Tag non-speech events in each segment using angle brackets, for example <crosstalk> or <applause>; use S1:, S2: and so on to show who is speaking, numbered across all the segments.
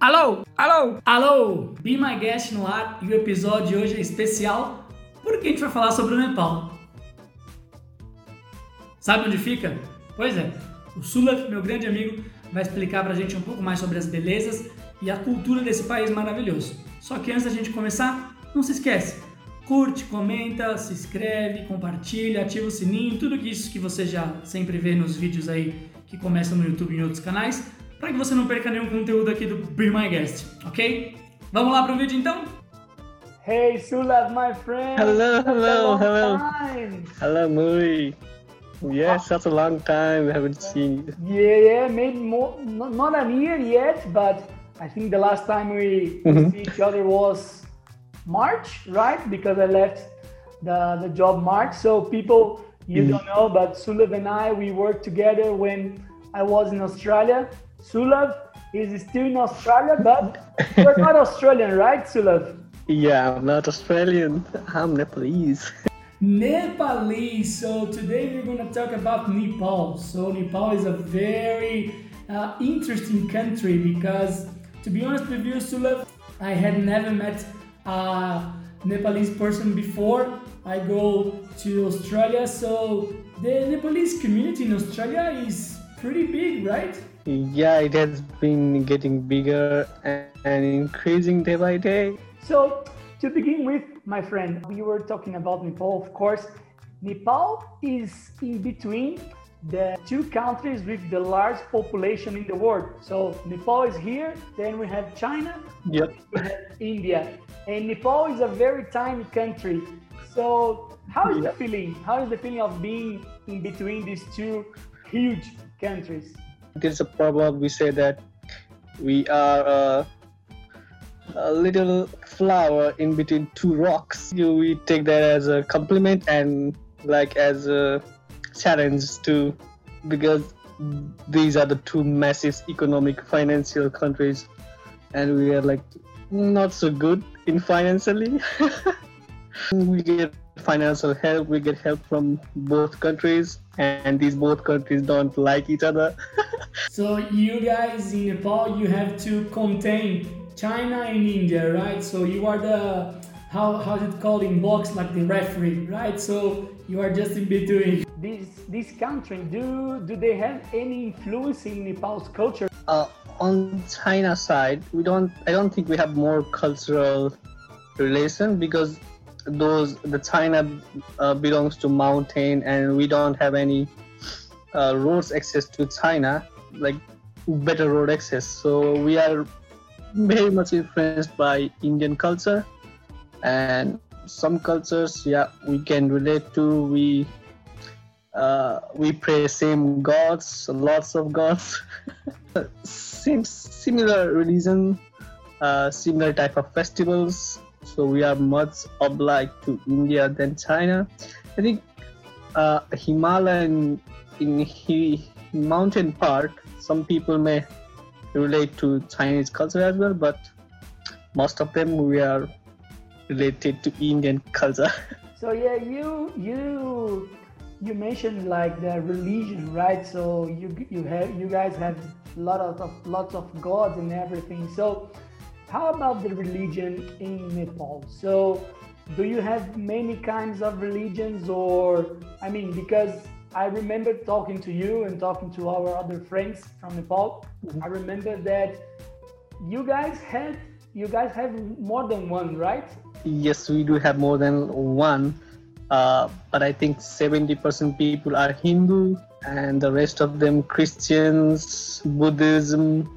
S1: Alô, alô, alô! Be My Guest no ar e o episódio de hoje é especial porque a gente vai falar sobre o Nepal. Sabe onde fica? Pois é, o Sula, meu grande amigo, vai explicar pra gente um pouco mais sobre as belezas e a cultura desse país maravilhoso. Só que antes da gente começar, não se esquece, curte, comenta, se inscreve, compartilha, ativa o sininho, tudo isso que você já sempre vê nos vídeos aí que começam no YouTube e em outros canais para que você não perca nenhum conteúdo aqui do Be My Guest, ok? Vamos lá para o vídeo então?
S2: Hey Sulab, my friend.
S3: Hello, hello, hello.
S2: Time.
S3: Hello, Mui. Yes, such a long time we haven't seen you.
S2: Yeah, yeah, maybe more, not, not a year yet, but I think the last time we, we
S3: Mhm.
S2: see each other was March, right? Because I left the, the job March. So people, you
S3: Mhm.
S2: don't know, but Sulab and I, we worked together when I was in Australia. Sulab is still in Australia, but you're not <laughs> Australian, right, Sulab?
S3: Yeah, I'm not Australian. I'm Nepalese.
S1: Nepalese. So today we're going to talk about Nepal. So Nepal is a very uh, interesting country because, to be honest with you, Sulab, I had never met a Nepalese person before. I go to Australia, so the Nepalese community in Australia is pretty big, right?
S3: yeah, it has been getting bigger and, increasing day by day.
S2: So, to begin with, my friend, we were talking about Nepal, of course. Nepal is in between the two countries with the large population in the world. So, Nepal is here, then we have China,
S3: Yep.
S2: we have India. And Nepal is a very tiny country. So, how is the feeling? How is the feeling of being in between these two huge countries?
S3: There's a proverb we say that we are a, a little flower in between two rocks. You, we take that as a compliment and like as a challenge too, because these are the two massive economic financial countries, and we are like not so good in financially. <laughs> we get financial help, we get help from both countries, and these both countries don't like each other. <laughs>
S1: So you guys in Nepal, you have to contain China and India, right? So you are the how how's it called in box like the referee, right? So you are just in between.
S2: This, this country, do, do they have any influence in Nepal's culture?
S3: uh, on China side, we don't. I don't think we have more cultural relation because those the China uh, belongs to mountain and we don't have any uh, roads access to China like better road access. So we are very much influenced by Indian culture and some cultures. Yeah, we can relate to. We uh, we pray same gods, lots of gods. <laughs> same similar religion, uh, similar type of festivals. So we are much obliged to India than China. I think uh, Himalayan in he, mountain part, some people may relate to Chinese culture as well, but most of them we are related to Indian culture. <laughs>
S2: So yeah, you you you mentioned like the religion, right? So you you have you guys have lot of, of lots of gods and everything. So how about the religion in Nepal? So do you have many kinds of religions or I mean because I remember talking to you and talking to our other friends from Nepal. I remember that you guys had you guys have more than one, right?
S3: Yes, we do have more than one, uh, but I think 70% people are Hindu and the rest of them Christians, Buddhism,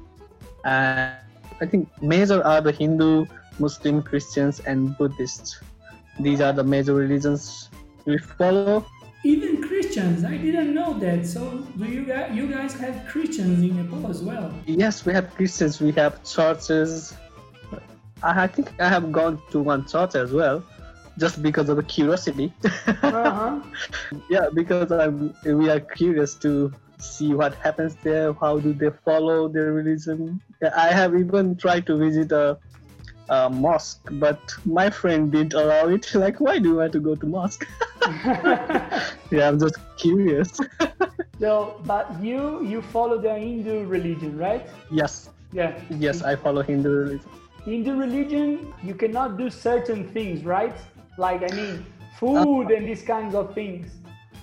S3: and I think major are the Hindu, Muslim, Christians, and Buddhists. These are the major religions we follow.
S1: Even Christians, I didn't know that. So do you guys you guys have Christians in Nepal as well?
S3: Yes, we have Christians, we have churches. I I think I have gone to one church as well, just because of the curiosity.
S2: Uh-huh. <laughs>
S3: yeah because I'm, we are curious to see what happens there how do they follow their religion Yeah, i have even tried to visit a, a mosque but my friend didn't allow it <laughs> like why do you want to go to mosque <laughs> yeah i'm just curious <laughs>
S2: so, but you you follow the Hindu religion, right?
S3: yes
S2: Yeah.
S3: Yes, I follow Hindu religion.
S2: Hindu religion, you cannot do certain things, right? Like I mean, food and these kinds of things.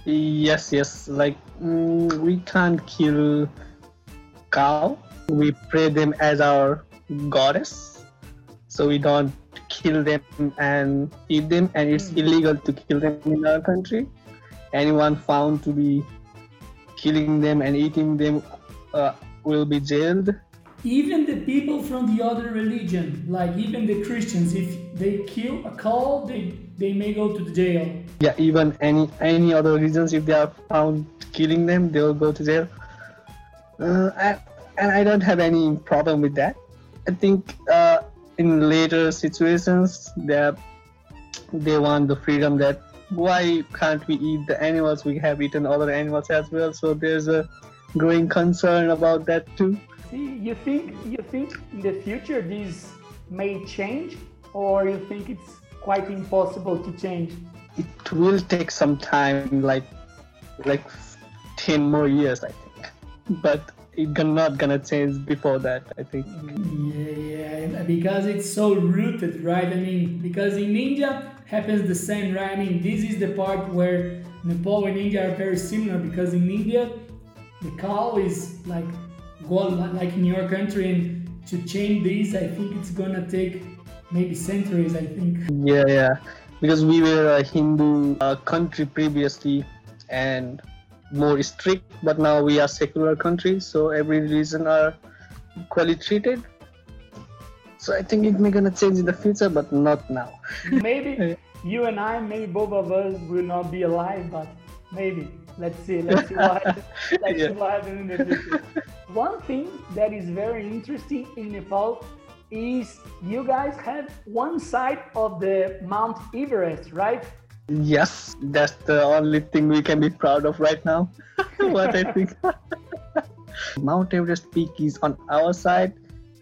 S3: Yes, yes. Like mm, we can't kill cow. We pray them as our goddess, so we don't kill them and eat them. And it's
S2: Mm.
S3: illegal to kill them in our country. Anyone found to be killing them and eating them uh, will be jailed.
S1: Even the people from the other religion, like even the Christians, if they kill a cow, they, they may go to the jail.
S3: Yeah, even any any other reasons, if they are found killing them, they will go to jail. Uh, I, and I don't have any problem with that. I think uh, in later situations, they they want the freedom that why can't we eat the animals? We have eaten other animals as well. So there's a growing concern about that too.
S2: See, you think you think in the future this may change, or you think it's quite impossible to change?
S3: It will take some time, like like ten more years, I think. But it's not gonna change before that. I think.
S1: Yeah, yeah, because it's so rooted, right? I mean, because in India happens the same, right? I mean, this is the part where Nepal and India are very similar because in India, the cow is like gold like in your country, and to change this, I think it's gonna take maybe centuries. I think.
S3: Yeah, yeah. Because we were a Hindu uh, country previously and more strict, but now we are secular country, so every religion are equally treated. So I think it may gonna change in the future, but not now. <laughs>
S2: Maybe you and I, maybe both of us will not be alive, but maybe. Let's see. Let's see what happens. <laughs> Let's
S3: Yeah.
S2: see what happens in the future. <laughs> One thing that is very interesting in Nepal is you guys have one side of the Mount Everest, right?
S3: Yes, that's the only thing we can be proud of right now. <laughs> what I think. <laughs> Mount Everest peak is on our side,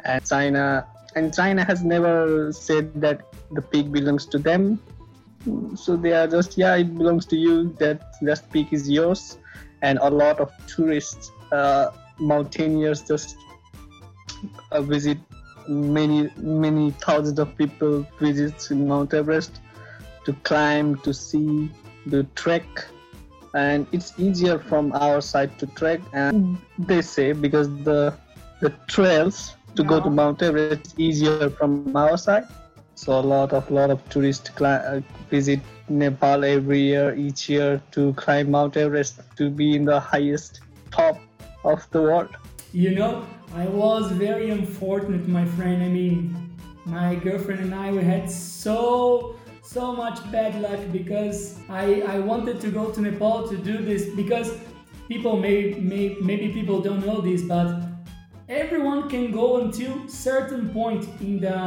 S3: and China and China has never said that the peak belongs to them. So they are just yeah, it belongs to you. That that peak is yours, and a lot of tourists, uh, mountaineers just uh, visit. Many many thousands of people visit Mount Everest to climb, to see, to trek, and it's easier from our side to trek. And they say because the the trails to go to Mount Everest is easier from our side. So a lot of lot of tourists cli- uh, visit Nepal every year, each year to climb Mount Everest to be in the highest top of the world.
S1: You know, I was very unfortunate, my friend. I mean, my girlfriend and I we had so so much bad luck because I I wanted to go to Nepal to do this because people may may maybe people don't know this, but everyone can go until certain point in the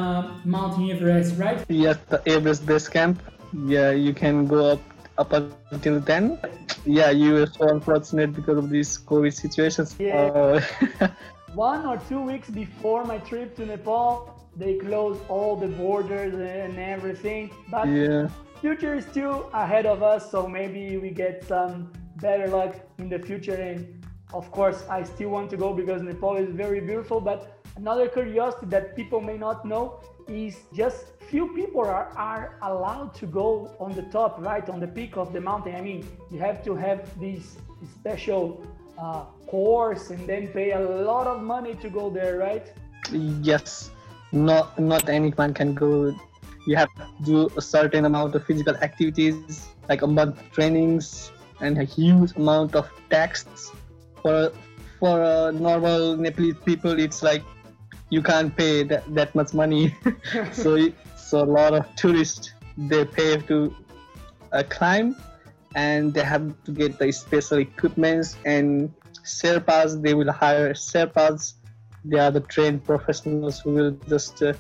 S1: Mountain Everest, right?
S3: Yes, the Everest base camp. Yeah, you can go up up until then. Yeah, you were so unfortunate because of these COVID situations.
S2: Yeah.
S3: Uh, <laughs>
S2: One or two weeks before my trip to Nepal, they closed all the borders and everything. But
S3: yeah,
S2: future is still ahead of us, so maybe we get some better luck in the future. And of course, I still want to go because Nepal is very beautiful. But another curiosity that people may not know is just few people are, are allowed to go on the top, right on the peak of the mountain. I mean, you have to have this special uh, course and then pay a lot of money to go there, right?
S3: yes. Not not anyone can go. You have to do a certain amount of physical activities, like a month trainings, and a huge amount of texts For for a normal Nepalese people, it's like you can't pay that, that much money. <laughs> so so a lot of tourists they pay to uh, climb and they have to get the special equipments and Sherpas they will hire Sherpas they are the trained professionals who will just uh,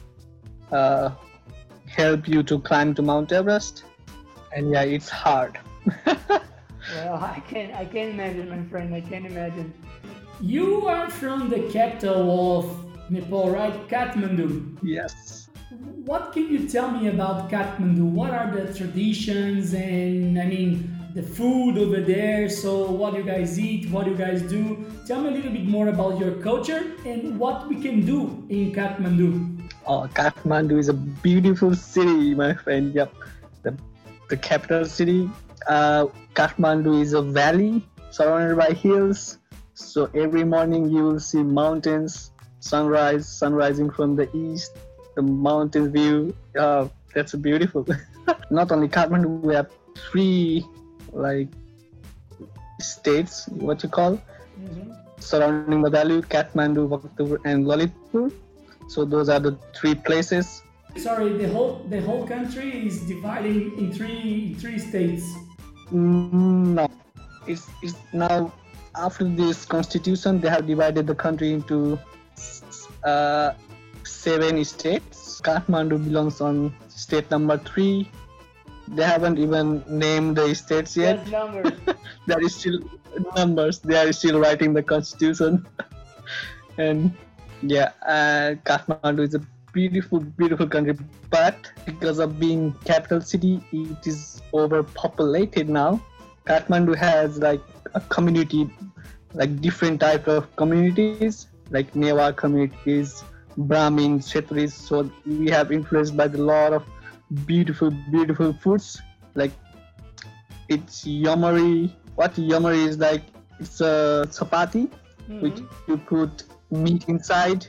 S3: uh, help you to climb to Mount Everest and yeah it's hard <laughs>
S2: Well, I can I can imagine, my friend. I can't imagine.
S1: You are from the capital of Nepal, right? Kathmandu.
S3: yes
S1: What can you tell me about Kathmandu? What are the traditions and I mean, the food over there. So, what you guys eat, what you guys do. Tell me a little bit more about your culture and what we can do in Kathmandu.
S3: Oh, Kathmandu is a beautiful city, my friend. Yep, the, the capital city. Uh, Kathmandu is a valley surrounded by hills. So every morning you will see mountains, sunrise, sun rising from the east, the mountain view. Uh, that's beautiful. <laughs> Not only Kathmandu, we have three like states, what you call, mm-hmm. surrounding valley, Kathmandu, Bhaktapur, and Lalitpur. So those are the three places.
S1: Sorry, the whole the whole country is divided in three three states.
S3: Mm, no, it's, it's now after this constitution they have divided the country into uh, seven states. Kathmandu belongs on state number three. They haven't even named the states yet.
S2: numbers. <laughs>
S3: there is still numbers. They are still writing the constitution. <laughs> and yeah, uh, Kathmandu is a beautiful, beautiful country. But because of being capital city, it is overpopulated now. Kathmandu has like a community, like different type of communities, like Newa communities, Brahmin, Kshetris. So we have influenced by the lot of beautiful, beautiful foods. Like it's yamari. What yamari is like? It's a chapati, mm-hmm. which you put meat inside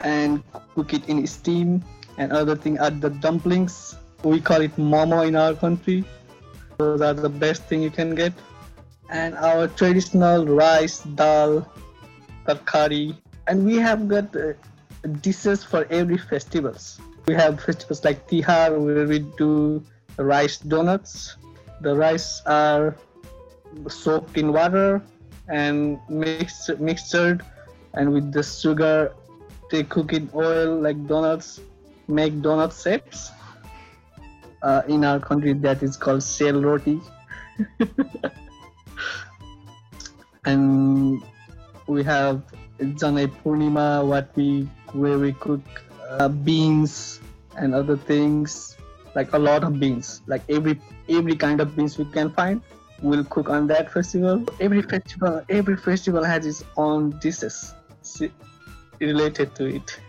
S3: and cook it in steam and other thing are the dumplings we call it momo in our country those are the best thing you can get and our traditional rice dal tarkari and we have got uh, dishes for every festivals we have festivals like tihar where we do rice donuts. The rice are soaked in water and mixed mixed and with the sugar they cook in oil like donuts make donut shapes uh, in our country that is called sel roti. <laughs> And we have Janai Purnima what we where we cook uh, beans and other things like a lot of beans like every every kind of beans we can find we'll cook on that festival. Every festival, every festival has its own dishes related to it.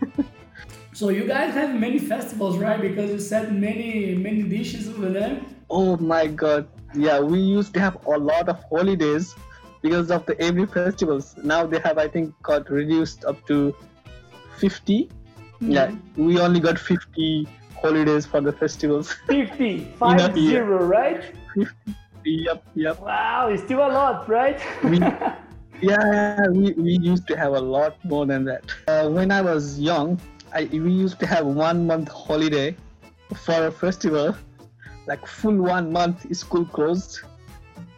S3: <laughs>
S1: so you guys have many festivals, right? Because you said many many dishes over there.
S3: Oh my god! Yeah, we used to have a lot of holidays because of the every festivals. Now they have, I think, got reduced up to 50 mm-hmm. Yeah, we only got fifty holidays for the festivals.
S2: 50, <laughs> five zero, right?
S3: 50 Yep, yep.
S2: Wow, it's still a lot, right?
S3: we, <laughs> yeah, we, we used to have a lot more than that. Uh, when I was young, I, we used to have one month holiday for a festival, like full one month school closed.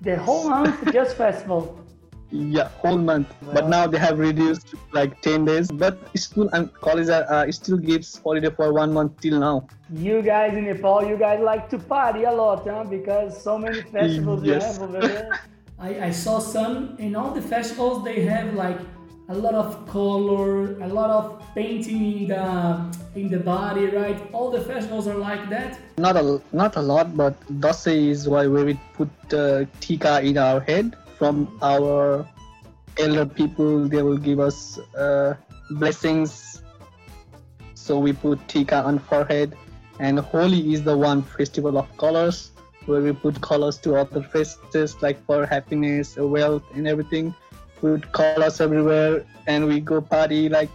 S2: The whole month just festival.
S3: Yeah, whole month. But now they have reduced like 10 days. But school and college are, uh, still gives holiday for one month till now.
S2: You guys in Nepal, you guys like to party a lot, huh? Because so many festivals yes. you have over there. <laughs>
S1: I, I saw some in all the festivals they have like a lot of color, a lot of painting in the in the body, right? All the festivals are like that.
S3: Not a not a lot, but Dasai is why we put uh, tika in our head from our elder people. They will give us uh, blessings. So we put tika on forehead, and Holi is the one festival of colors where we put colors to other faces, like for happiness, wealth, and everything. We put colors everywhere, and we go party. Like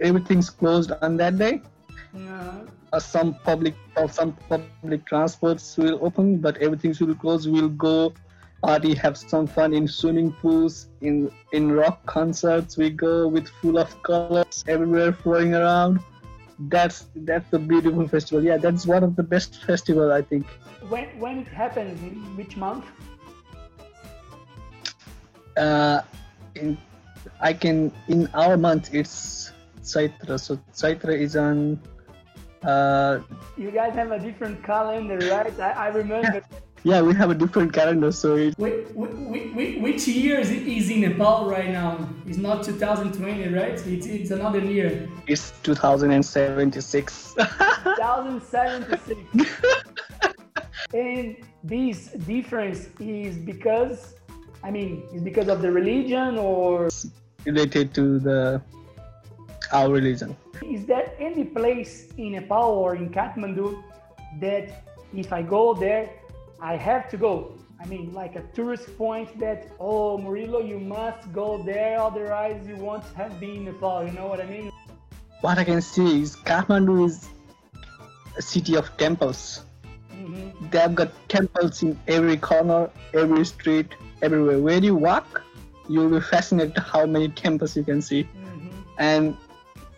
S3: everything's closed on that day. Yeah. Uh, some public or some public transports will open, but everything will close. We'll go party, have some fun in swimming pools, in in rock concerts. We go with full of colors everywhere flowing around. That's that's a beautiful festival. Yeah, that's one of the best festival I think.
S2: When when it happens in which month?
S3: Uh, in I can in our month it's Chaitra. So Chaitra is on. Uh,
S2: you guys have a different calendar, right? I, I remember. <laughs>
S3: Yeah, we have a different calendar, so it...
S1: Wait, wait, wait, which year is in Nepal right now? It's not 2020, right? It's, it's another year.
S3: It's 2076.
S2: 2076. <laughs> And this difference is because, I mean, is because of the religion or
S3: related to the our religion.
S2: Is there any place in Nepal or in Kathmandu that if I go there, I have to go? I mean, like a tourist point that, oh, Murillo, you must go there, otherwise you won't have been in Nepal. You know what I mean?
S3: What I can see is Kathmandu is a city of temples. Mm-hmm. They have got temples in every corner, every street, everywhere. Where you walk, you'll be fascinated how many temples you can see. Mm-hmm. And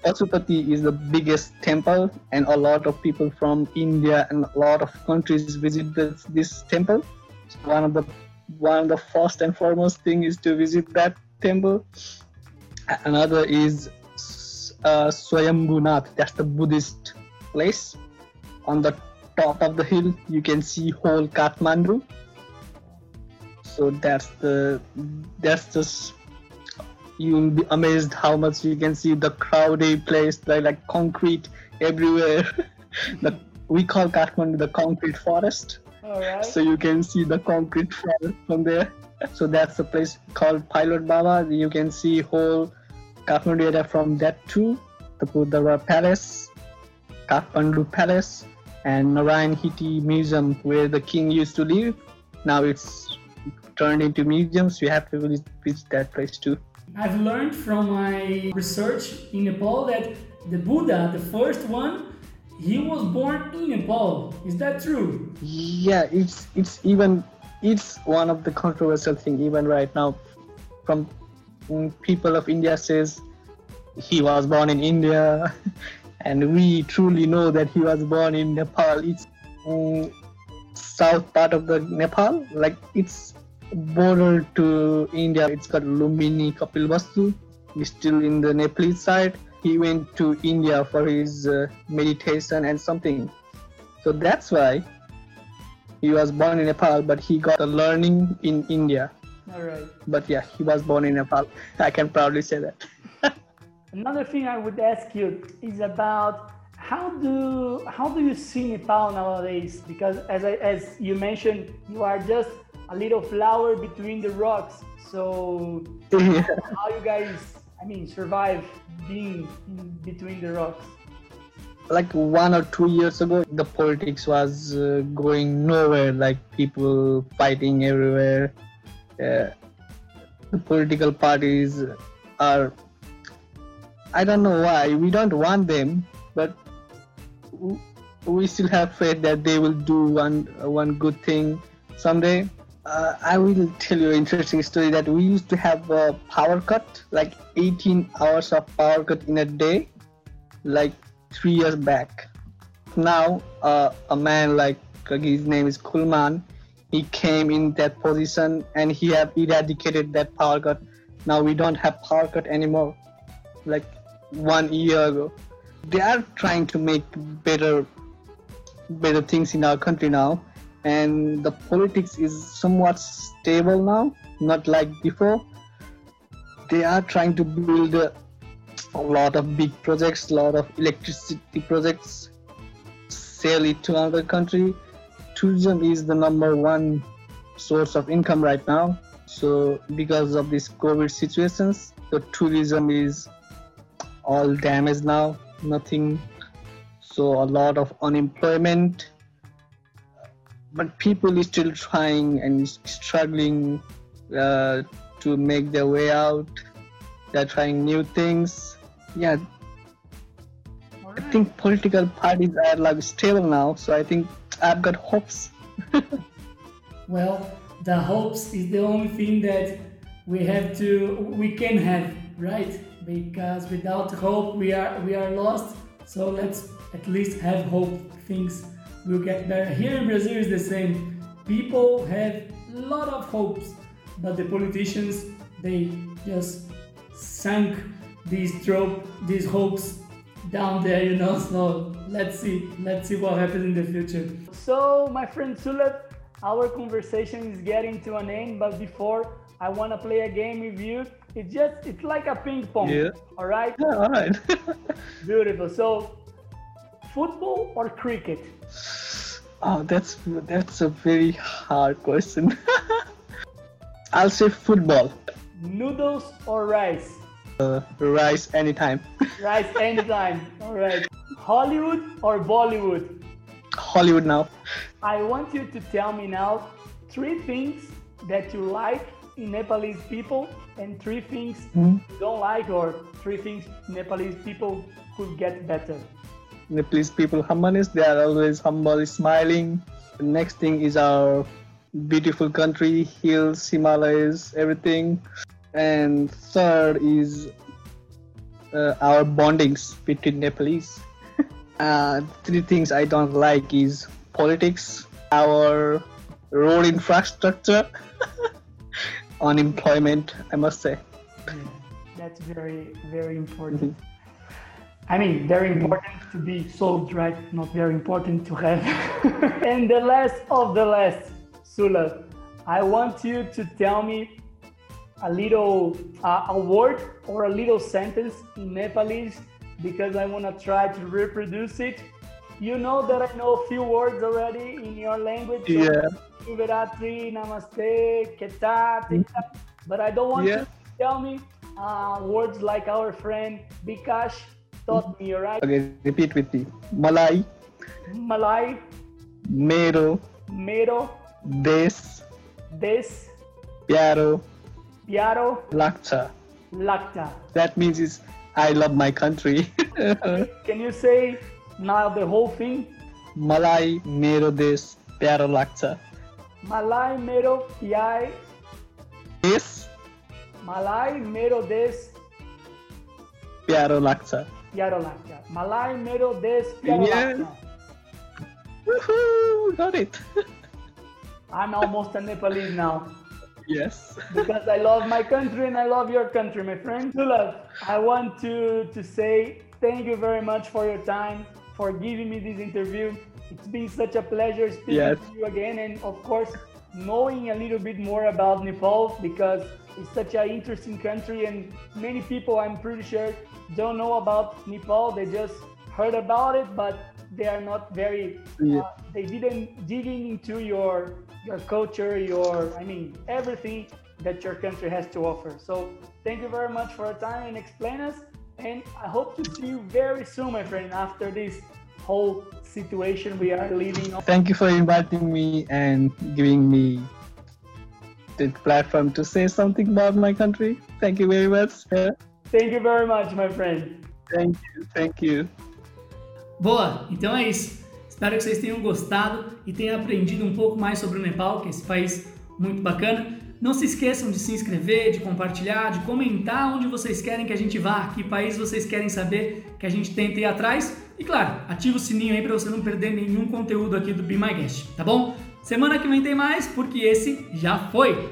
S3: Pashupati is the biggest temple, and a lot of people from India and a lot of countries visit this, this temple. So one of the one of the first and foremost thing is to visit that temple. Another is uh, Swayambhunath. That's the Buddhist place. On the top of the hill, you can see whole Kathmandu. So that's the that's just you'll be amazed how much you can see the crowded place like, like concrete everywhere. <laughs> The we call kathmandu the concrete forest. So you can see the concrete forest from there. So that's the place called pilot baba. You can see whole kathmandu area from that too the buddha palace kathmandu palace and narayan hiti museum where the king used to live. Now it's turned into museums. You have to visit that place too
S1: I've learned from my research in Nepal that the Buddha, the first one, he was born in Nepal. Is that true?
S3: Yeah, it's it's even it's one of the controversial thing even right now. From people of India says he was born in India, <laughs> and we truly know that he was born in Nepal. It's um, south part of the Nepal, like it's border to India. it's called Lumbini Kapilvastu. He's still in the Nepalese side. He went to India for his uh, meditation and something. So that's why he was born in Nepal, but he got the learning in India.
S2: All right.
S3: But yeah, he was born in Nepal. I can proudly say that. <laughs>
S2: Another thing I would ask you is about how do how do you see Nepal nowadays? Because as I, as you mentioned, you are just a little flower between the rocks. So <laughs> how you guys, I mean, survive being between the rocks?
S3: Like one or two years ago, the politics was uh, going nowhere. Like people fighting everywhere. Uh, the political parties are. I don't know why we don't want them, but we still have faith that they will do one one good thing someday uh, I will tell you an interesting story that we used to have a power cut, like 18 hours of power cut in a day, like three years back. Now, uh, a man like his name is Kulman, he came in that position and he have eradicated that power cut. Now we don't have power cut anymore, like one year ago. They are trying to make better, better things in our country now and the politics is somewhat stable now not like before. They are trying to build a, a lot of big projects a lot of electricity projects sell it to another country. Tourism is the number one source of income right now. So because of these covid situations the tourism is all damaged now nothing. So a lot of unemployment but people is still trying and struggling uh, to make their way out. They're trying new things. Yeah. Right. I think political parties are like stable now, so I think I've got hopes. <laughs>
S1: well, the hopes is the only thing that we have to we can have, right? Because without hope we are we are lost. So let's at least have hope things will get better. Here in Brazil is the same. People have a lot of hopes, but the politicians they just sank these trope, these hopes down there, you know. <laughs> So let's see, let's see what happens in the future.
S2: So my friend Sulab, our conversation is getting to an end, but before I want to play a game with you. It's just it's like a ping pong.
S3: Yeah.
S2: All right.
S3: Yeah, all right. <laughs>
S2: Beautiful. So football or cricket?
S3: Oh, that's that's a very hard question. <laughs> I'll say football.
S2: Noodles or rice?
S3: Uh, rice anytime. <laughs>
S2: Rice anytime. All right. Hollywood or Bollywood?
S3: Hollywood now.
S2: I want you to tell me now three things that you like in Nepalese people and three things
S3: Hmm?
S2: you don't like or three things Nepalese people could get better.
S3: Nepalese people humbleness. They are always humble, smiling. The next thing is our beautiful country, hills, Himalayas, everything. And third is uh, our bondings between Nepalese. <laughs> uh, three things I don't like is politics, our road infrastructure, <laughs> unemployment. I must say.
S2: Yeah, that's very, very important. I mean, very important to be sold, right? Not very important to have. <laughs> and the last of the last, Sula, I want you to tell me a little uh, a word or a little sentence in Nepalese because I want to try to reproduce it. You know that I know a few words already in your language.
S3: Yeah.
S2: Namaste, Keta. But I don't want
S3: Yeah.
S2: you to tell me uh, words like our friend Bikash taught me, alright?
S3: Okay, repeat with me. Malay.
S2: Malay.
S3: Mero.
S2: Mero.
S3: Des.
S2: Des.
S3: Pyaro.
S2: Pyaro.
S3: Lakcha.
S2: Lakcha.
S3: That means it's I love my country. <laughs>
S2: Can you say now the whole thing?
S3: Malay Mero Des Pyaro Lakcha.
S2: Malay Mero Pyai.
S3: Des.
S2: Malay Mero Des.
S3: Pyaro Lakcha.
S2: Piaro, Lakta. Malai, Mero, Des, Piaro,
S3: Yeah. Woohoo, got it. <laughs>
S2: I'm almost a Nepalese now.
S3: yes.
S2: because I love my country and I love your country, my friend. Love, I want to to say thank you very much for your time, for giving me this interview. It's been such a pleasure speaking
S3: Yes.
S2: to you again, and of course, knowing a little bit more about Nepal because it's such an interesting country, and many people, I'm pretty sure, don't know about Nepal. They just heard about it, but they are not very
S3: Yeah.
S2: uh, they didn't digging into your your culture your i mean everything that your country has to offer so thank you very much for your time and explain us and i hope to see you very soon my friend after this whole situation we are living
S3: Thank you for inviting me and giving me platform to say something about my country. Thank you very much. Yeah.
S2: thank you very much my friend
S3: Thank you. Thank you.
S1: Boa, então é isso. Espero que vocês tenham gostado e tenham aprendido um pouco mais sobre o Nepal, que é esse país muito bacana. Não se esqueçam de se inscrever, de compartilhar, de comentar onde vocês querem que a gente vá, que país vocês querem saber que a gente tente ir atrás. E claro, ativa o sininho aí para você não perder nenhum conteúdo aqui do Be My Guest, tá bom? Semana que vem tem mais, porque esse já foi.